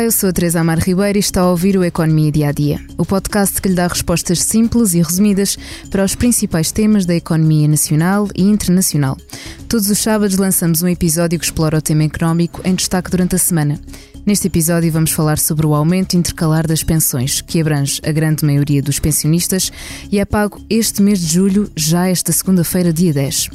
Olá, eu sou a Teresa Amar Ribeiro e está a ouvir o Economia Dia a Dia, o podcast que lhe dá respostas simples e resumidas para os principais temas da economia nacional e internacional. Todos os sábados lançamos um episódio que explora o tema económico em destaque durante a semana. Neste episódio vamos falar sobre o aumento intercalar das pensões, que abrange a grande maioria dos pensionistas e é pago este mês de julho, já esta segunda-feira, dia 10.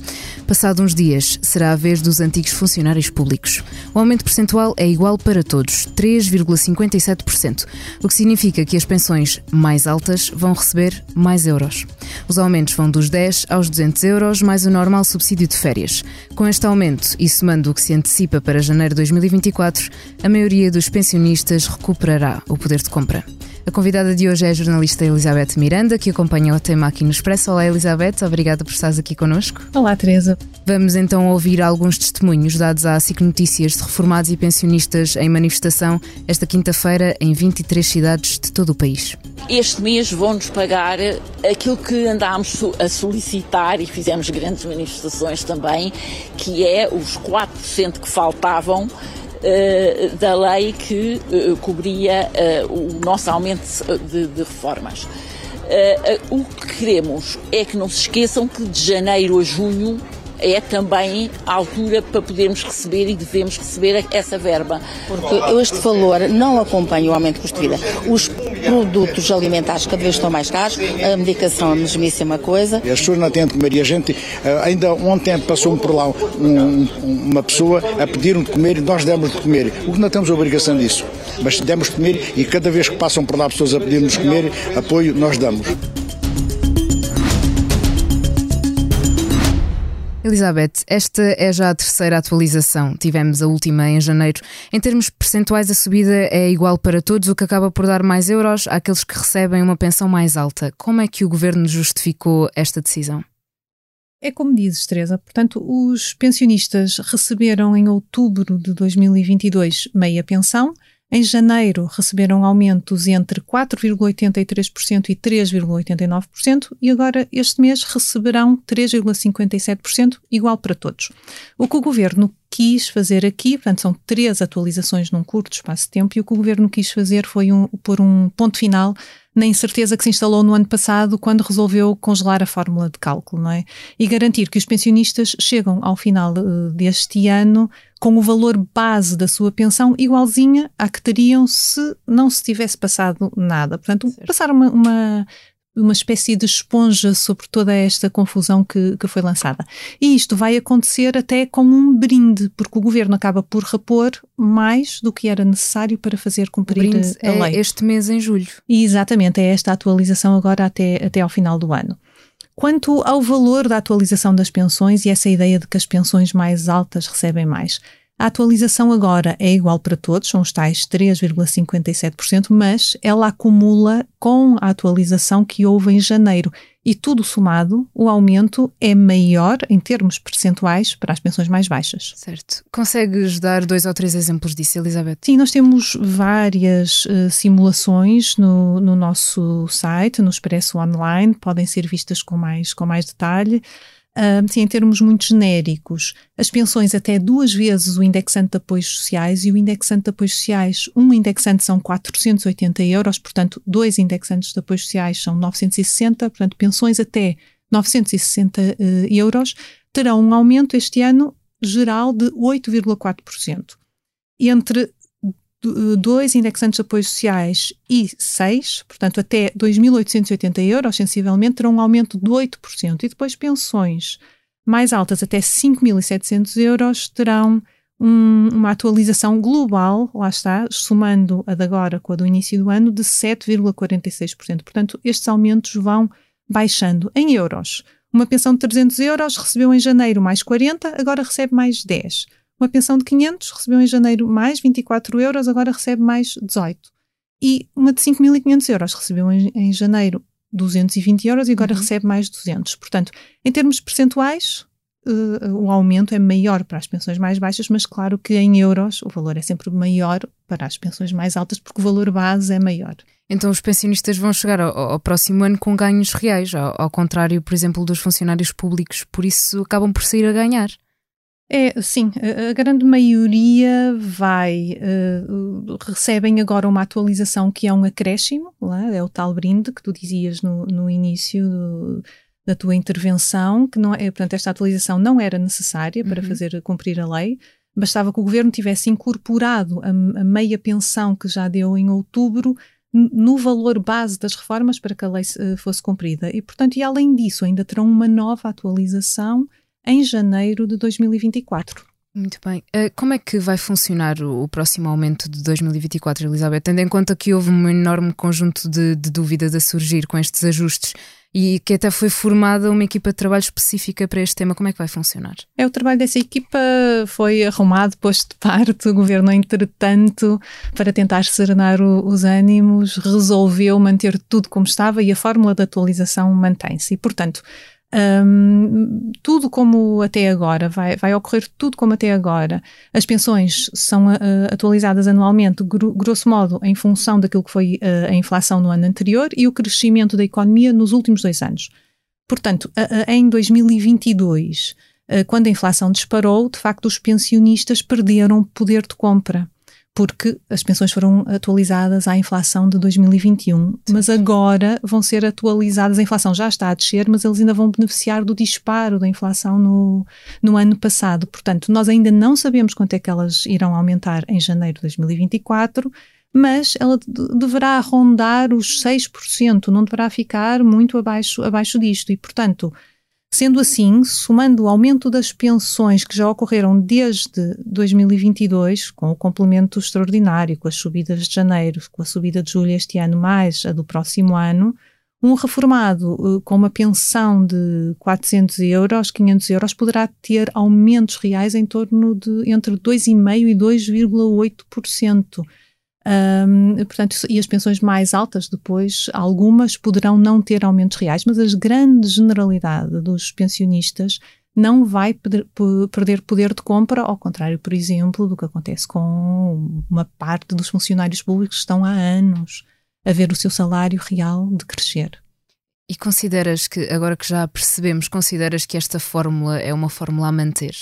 Passado uns dias, será a vez dos antigos funcionários públicos. O aumento percentual é igual para todos, 3,57%, o que significa que as pensões mais altas vão receber mais euros. Os aumentos vão dos 10 aos 200 euros, mais o normal subsídio de férias. Com este aumento e somando o que se antecipa para janeiro de 2024, a maioria dos pensionistas recuperará o poder de compra. A convidada de hoje é a jornalista Elizabeth Miranda, que acompanha o tema aqui no Expresso. Olá, Elizabeth, obrigada por estares aqui connosco. Olá, Teresa. Vamos então ouvir alguns testemunhos dados à SIC Notícias de reformados e pensionistas em manifestação esta quinta-feira em 23 cidades de todo o país. Este mês vão-nos pagar aquilo que andámos a solicitar e fizemos grandes manifestações também, que é os 4% que faltavam uh, da lei que uh, cobria uh, o nosso aumento de, de reformas. o que queremos é que não se esqueçam que de janeiro a junho é também a altura para podermos receber e devemos receber essa verba. Porque este valor não acompanha o aumento de custo de vida. Os produtos alimentares cada vez estão mais caros, a medicação é a mesmíssima coisa. As pessoas não têm de comer e a gente, eh, ainda ontem passou por lá um, uma pessoa a pedir-nos de comer e nós demos de comer. O que não temos obrigação disso, mas demos de comer e cada vez que passam por lá pessoas a pedir-nos de comer, apoio nós damos. Elizabeth, esta é já a terceira atualização. Tivemos a última em janeiro. Em termos percentuais, a subida é igual para todos, o que acaba por dar mais euros àqueles que recebem uma pensão mais alta. Como é que o governo justificou esta decisão? É como dizes, Teresa. Portanto, os pensionistas receberam em outubro de 2022 meia pensão em janeiro receberam aumentos entre 4,83% e 3,89% e agora este mês receberão 3,57%, igual para todos. O que o governo quis fazer aqui, portanto, são três atualizações num curto espaço de tempo, e o que o governo quis fazer foi um, pôr um ponto final na incerteza que se instalou no ano passado quando resolveu congelar a fórmula de cálculo, não é? E garantir que os pensionistas chegam ao final uh, deste ano com o valor base da sua pensão igualzinha à que teriam se não se tivesse passado nada. Portanto, certo. passar uma, uma uma espécie de esponja sobre toda esta confusão que, que foi lançada. E isto vai acontecer até como um brinde, porque o governo acaba por repor mais do que era necessário para fazer cumprir a é lei. este mês em julho. E exatamente, é esta atualização agora até, até ao final do ano. Quanto ao valor da atualização das pensões e essa ideia de que as pensões mais altas recebem mais, a atualização agora é igual para todos, são os tais 3,57%, mas ela acumula com a atualização que houve em janeiro. E tudo somado, o aumento é maior em termos percentuais para as pensões mais baixas. Certo. Consegues dar dois ou três exemplos disso, Elizabeth? Sim, nós temos várias uh, simulações no, no nosso site, no Expresso Online, podem ser vistas com mais, com mais detalhe. Sim, em termos muito genéricos, as pensões até duas vezes o indexante de apoios sociais e o indexante de apoios sociais, um indexante são 480 euros, portanto, dois indexantes de apoios sociais são 960, portanto, pensões até 960 uh, ah, euros terão um aumento este ano geral de 8,4%. Entre dois indexantes de apoios sociais e seis, portanto até 2.880 euros, sensivelmente, terão um aumento de 8%. E depois pensões mais altas, até 5.700 euros, terão um, uma atualização global, lá está, somando a de agora com a do início do ano, de 7,46%. Portanto, estes aumentos vão baixando em euros. Uma pensão de 300 euros recebeu em janeiro mais 40, agora recebe mais 10. Uma pensão de 500 recebeu em janeiro mais 24 euros, agora recebe mais 18. E uma de 5.500 euros recebeu em, em, janeiro 220 euros e agora uhum. recebe mais 200. Portanto, em termos percentuais, uh, o aumento é maior para as pensões mais baixas, mas claro que em euros o valor é sempre maior para as pensões mais altas, porque o valor base é maior. Então os pensionistas vão chegar ao, ao próximo ano com ganhos reais, ao, ao contrário, por exemplo, dos funcionários públicos, por isso acabam por sair a ganhar. É, sim, a, grande maioria vai, uh, recebem agora uma atualização que é um acréscimo, é? é o tal brinde que tu dizias no, no início do, da tua intervenção, que não é, portanto, esta atualização não era necessária para uhum. fazer cumprir a lei, bastava que o governo tivesse incorporado a, a meia pensão que já deu em outubro no valor base das reformas para que a lei uh, fosse cumprida. E, portanto, e além disso, ainda terão uma nova atualização em janeiro de 2024. Muito bem. Uh, como é que vai funcionar o, o, próximo aumento de 2024, Elizabeth? Tendo em conta que houve um enorme conjunto de, de, dúvidas a surgir com estes ajustes e que até foi formada uma equipa de trabalho específica para este tema, como é que vai funcionar? É, o trabalho dessa equipa foi arrumado, posto de parte. O governo, entretanto, para tentar serenar o, os ânimos, resolveu manter tudo como estava e a fórmula de atualização mantém-se. E, portanto, um, tudo como até agora, vai, vai ocorrer tudo como até agora. As pensões são uh, atualizadas anualmente, gro grosso modo, em função daquilo que foi uh, a inflação no ano anterior e o crescimento da economia nos últimos dois anos. Portanto, uh, em 2022, quando a inflação disparou, de facto, os pensionistas perderam poder de compra porque as pensões foram atualizadas à inflação de 2021, mas agora vão ser atualizadas, a inflação já está a descer, mas eles ainda vão beneficiar do disparo da inflação no, no ano passado. Portanto, nós ainda não sabemos quanto é que elas irão aumentar em janeiro de 2024, mas ela deverá rondar os 6%, não deverá ficar muito abaixo, abaixo disto. E, portanto, Sendo assim, somando o aumento das pensões que já ocorreram desde 2022, com o complemento extraordinário, com as subidas de janeiro, com a subida de julho este ano, mais a do próximo ano, um reformado uh, com uma pensão de 400 euros, 500 euros, poderá ter aumentos reais em torno de entre 2,5% e 2,8%. Um, portanto, e as pensões mais altas, depois, algumas poderão não ter aumentos reais, mas a grande generalidade dos pensionistas não vai perder poder de compra, ao contrário, por exemplo, do que acontece com uma parte dos funcionários públicos que estão há anos a ver o seu salário real de crescer. E consideras que, agora que já percebemos, consideras que esta fórmula é uma fórmula a manter?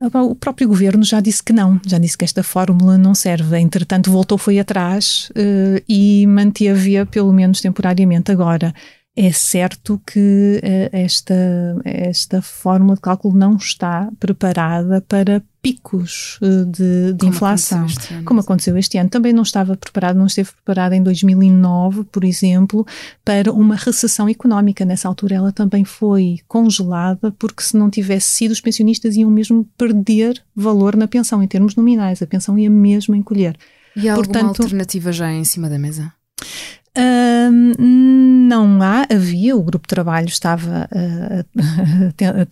O próprio governo já disse que não, já disse que esta fórmula não serve. Entretanto, voltou, foi atrás uh, e manteve-a, pelo menos temporariamente. Agora, é certo que uh, esta, esta fórmula de cálculo não está preparada para picos uh, de, de inflação, aconteceu como aconteceu este ano. Também não estava preparado, não esteve preparada em 2009, por exemplo, para uma recessão económica. Nessa altura ela também foi congelada, porque se não tivesse sido, os pensionistas iam mesmo perder valor na pensão, em termos nominais. A pensão ia mesmo encolher. E há Portanto, alguma alternativa já em cima da mesa? Não há, havia, o grupo de trabalho estava a,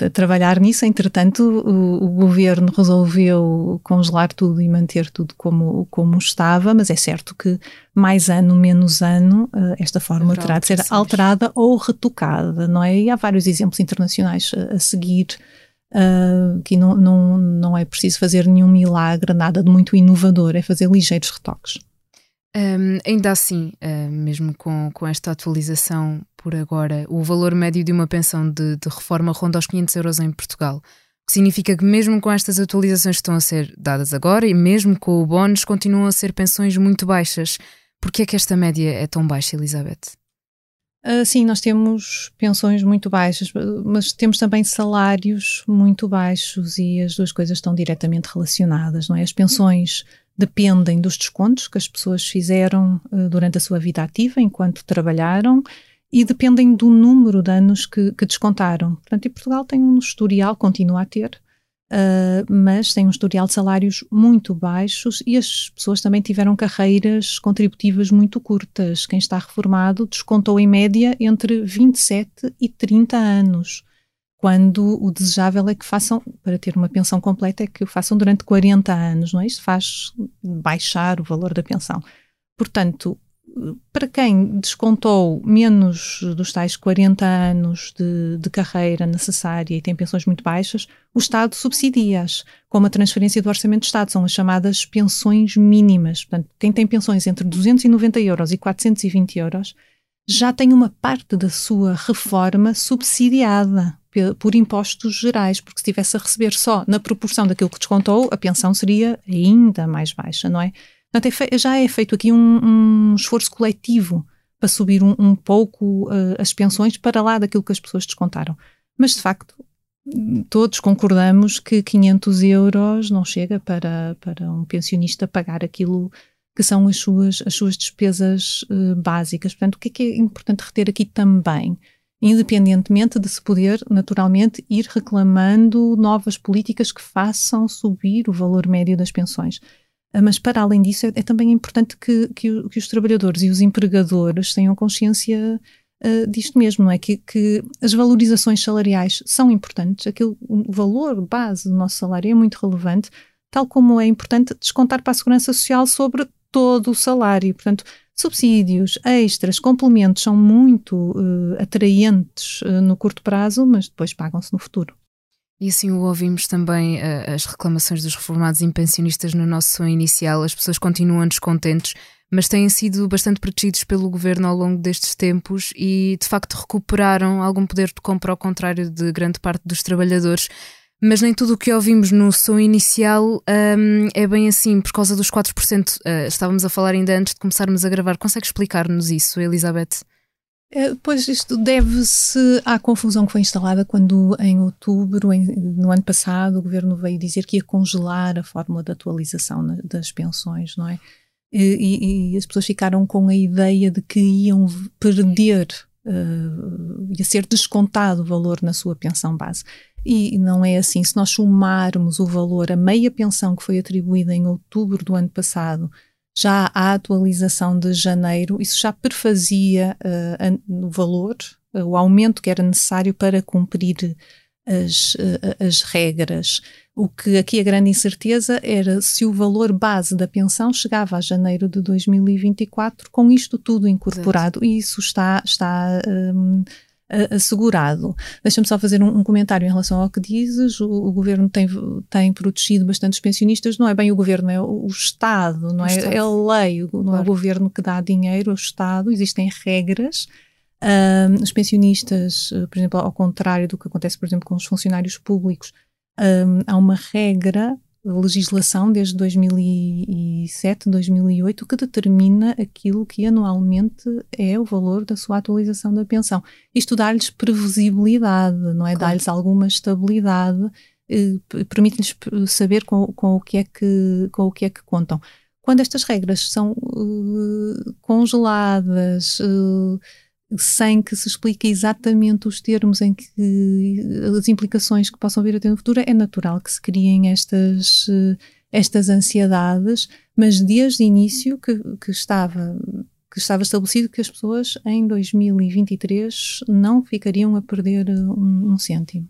a, a trabalhar nisso, entretanto, o, o, governo resolveu congelar tudo e manter tudo como, como estava, mas é certo que mais ano, menos ano, uh, esta fórmula terá de ser alterada ou retocada, não é? E há vários exemplos internacionais a, a seguir. Uh, que não, não, não é preciso fazer nenhum milagre, nada de muito inovador, é fazer ligeiros retoques. Um, ainda assim, uh, mesmo com, com esta atualização por agora, o valor médio de uma pensão de, de reforma ronda aos 500 euros em Portugal. O que significa que, mesmo com estas atualizações que estão a ser dadas agora e mesmo com o bónus, continuam a ser pensões muito baixas. Por que é que esta média é tão baixa, Elizabeth? Uh, sim, nós temos pensões muito baixas, mas temos também salários muito baixos e as duas coisas estão diretamente relacionadas, não é? As pensões dependem dos descontos que as pessoas fizeram uh, durante a sua vida ativa, enquanto trabalharam, e dependem do número de anos que, que descontaram. Portanto, e Portugal tem um historial, continua a ter, uh, mas tem um historial de salários muito baixos e as pessoas também tiveram carreiras contributivas muito curtas. Quem está reformado descontou em média entre 27 e 30 anos quando o desejável é que façam, para ter uma pensão completa, é que o façam durante 40 anos, não é? Isto faz baixar o valor da pensão. Portanto, para quem descontou menos dos tais 40 anos de, de, carreira necessária e tem pensões muito baixas, o Estado subsidia-as com uma transferência do Orçamento do Estado, são as chamadas pensões mínimas. Portanto, quem tem pensões entre 290 euros e 420 euros já tem uma parte da sua reforma subsidiada por impostos gerais, porque se estivesse a receber só na proporção daquilo que descontou, a pensão seria ainda mais baixa, não é? Portanto, é já é feito aqui um, um esforço coletivo para subir um, um pouco uh, as pensões para lá daquilo que as pessoas descontaram. Mas, de facto, todos concordamos que 500 euros não chega para, para um pensionista pagar aquilo que são as suas, as suas despesas uh, básicas. Portanto, o que é que é importante reter aqui também? Independentemente de se poder, naturalmente, ir reclamando novas políticas que façam subir o valor médio das pensões. Uh, mas, para além disso, é, é também importante que, que, que, os trabalhadores e os empregadores tenham consciência uh, disto mesmo, não é? Que, que, as valorizações salariais são importantes, aquele, o valor base do nosso salário é muito relevante, tal como é importante descontar para a Segurança Social sobre todo o salário. Portanto, subsídios, extras, complementos são muito uh, atraentes uh, no curto prazo, mas depois pagam-se no futuro. E assim ouvimos também uh, as reclamações dos reformados e pensionistas no nosso som inicial. As pessoas continuam descontentes, mas têm sido bastante protegidos pelo governo ao longo destes tempos e de facto recuperaram algum poder de compra, ao contrário de grande parte dos trabalhadores. Mas nem tudo o que ouvimos no som inicial um, é bem assim, por causa dos 4%. Uh, ah, estávamos a falar ainda antes de começarmos a gravar. Consegue explicar-nos isso, Elizabeth? É, pois isto deve-se à confusão que foi instalada quando, em outubro, em, no ano passado, o governo veio dizer que ia congelar a fórmula de atualização na, das pensões, não é? E, e, e, as pessoas ficaram com a ideia de que iam perder, uh, ia ser descontado o valor na sua pensão base. E não é assim. Se nós somarmos o valor, a meia pensão que foi atribuída em outubro do ano passado, já à atualização de janeiro, isso já perfazia uh, o valor, uh, o aumento que era necessário para cumprir as, uh, as regras. O que aqui a grande incerteza era se o valor base da pensão chegava a janeiro de 2024 com isto tudo incorporado. Exato. E isso está, está um, assegurado. Deixa-me só fazer um, um, comentário em relação ao que dizes. O, o, governo tem, tem protegido bastante os pensionistas. Não é bem o governo, é o, o Estado, não o é? Estado. É a lei, não claro. é o governo que dá dinheiro, é o Estado. Existem regras. Um, os pensionistas, eh, por exemplo, ao contrário do que acontece, por exemplo, com os funcionários públicos, um, há uma regra legislação desde 2007, 2008 que determina aquilo que anualmente é o valor da sua atualização da pensão. Isto dá-lhes previsibilidade, não é? Claro. Dá-lhes alguma estabilidade, eh, permite-lhes saber com, com, o que é que, com o que é que contam. Quando estas regras são uh, congeladas, uh, sem que se explique exatamente os termos em que as implicações que possam vir a ter no futuro, é natural que se criem estas, estas ansiedades, mas desde o início que, que estava que estava estabelecido que as pessoas em 2023 não ficariam a perder um, um cêntimo.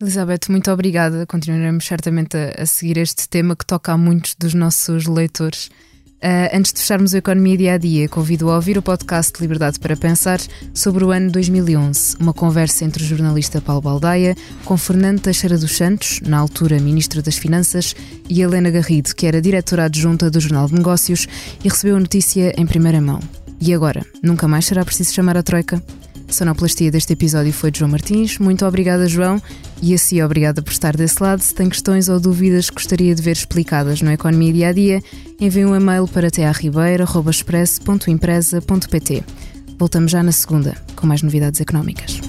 Elizabeth, muito obrigada. Continuaremos certamente a, a seguir este tema que toca a muitos dos nossos leitores. Uh, antes de fecharmos a Economia Dia a Dia, convido a ouvir o podcast Liberdade para Pensar sobre o ano 2011, uma conversa entre o jornalista Paulo Baldaia com Fernando Teixeira dos Santos, na altura Ministro das Finanças, e Helena Garrido, que era diretora adjunta do Jornal de Negócios e recebeu a notícia em primeira mão. E agora? Nunca mais será preciso chamar a Troika? A sonoplastia deste episódio foi de João Martins. Muito obrigada, João. E assim, obrigada por estar desse lado. Se tem questões ou dúvidas que gostaria de ver explicadas no Economia Dia a Dia, envie um e-mail para tearribeira.express.empresa.pt. Voltamos já na segunda, com mais novidades económicas.